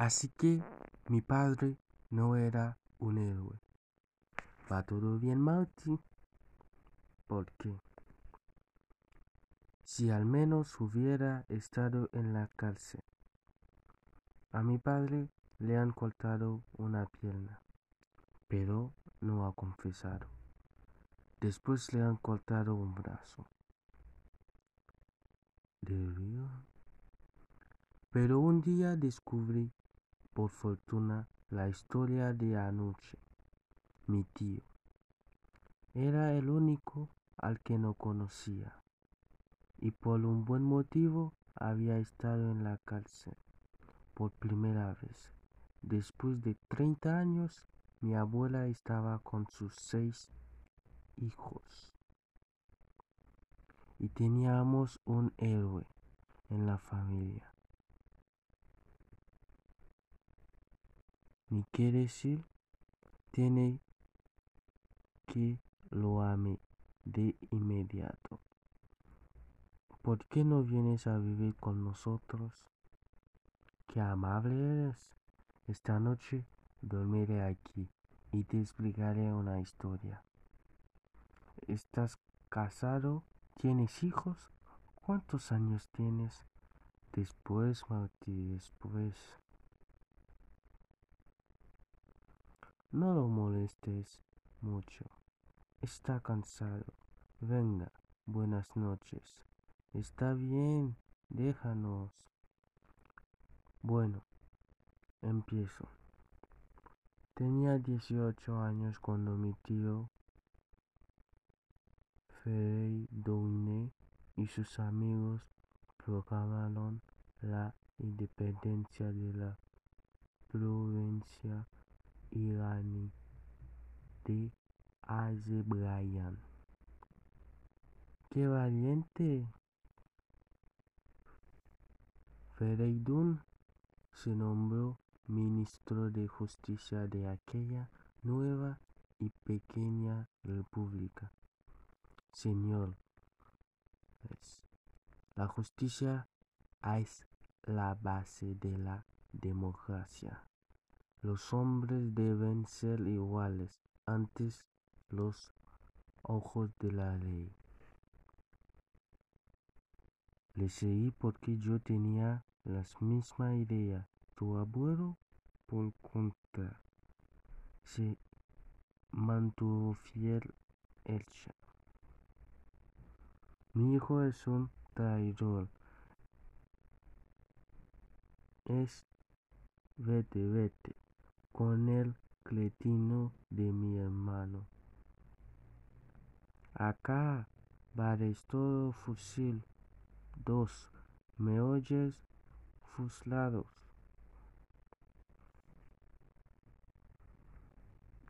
Así que mi padre no era un héroe. ¿Va todo bien, Marty? ¿Por qué? Si al menos hubiera estado en la cárcel. A mi padre le han cortado una pierna, pero no ha confesado. Después le han cortado un brazo. Pero un día descubrí, por fortuna, la historia de anoche. Mi tío. Era el único al que no conocía. Y por un buen motivo había estado en la cárcel. Por primera vez. Después de 30 años, mi abuela estaba con sus seis hijos. Y teníamos un héroe en la familia. Ni qué decir, tiene que lo ame de inmediato. ¿Por qué no vienes a vivir con nosotros? Qué amable eres. Esta noche dormiré aquí y te explicaré una historia. ¿Estás casado? ¿Tienes hijos? ¿Cuántos años tienes? Después, Martí, después. No lo molestes mucho. Está cansado. Venga, buenas noches. Está bien, déjanos. Bueno, empiezo. Tenía 18 años cuando mi tío Doune y sus amigos proclamaron la independencia de la provincia de. ¡Qué valiente! Fereidun se nombró ministro de justicia de aquella nueva y pequeña república. Señor, la justicia es la base de la democracia. Los hombres deben ser iguales ante los ojos de la ley. Le seguí porque yo tenía la misma idea. Tu abuelo, por contra, se mantuvo fiel hecha. Mi hijo es un traidor. Es vete, vete con el cretino de mi hermano. Acá, bares todo fusil. Dos, ¿me oyes? Fuslados.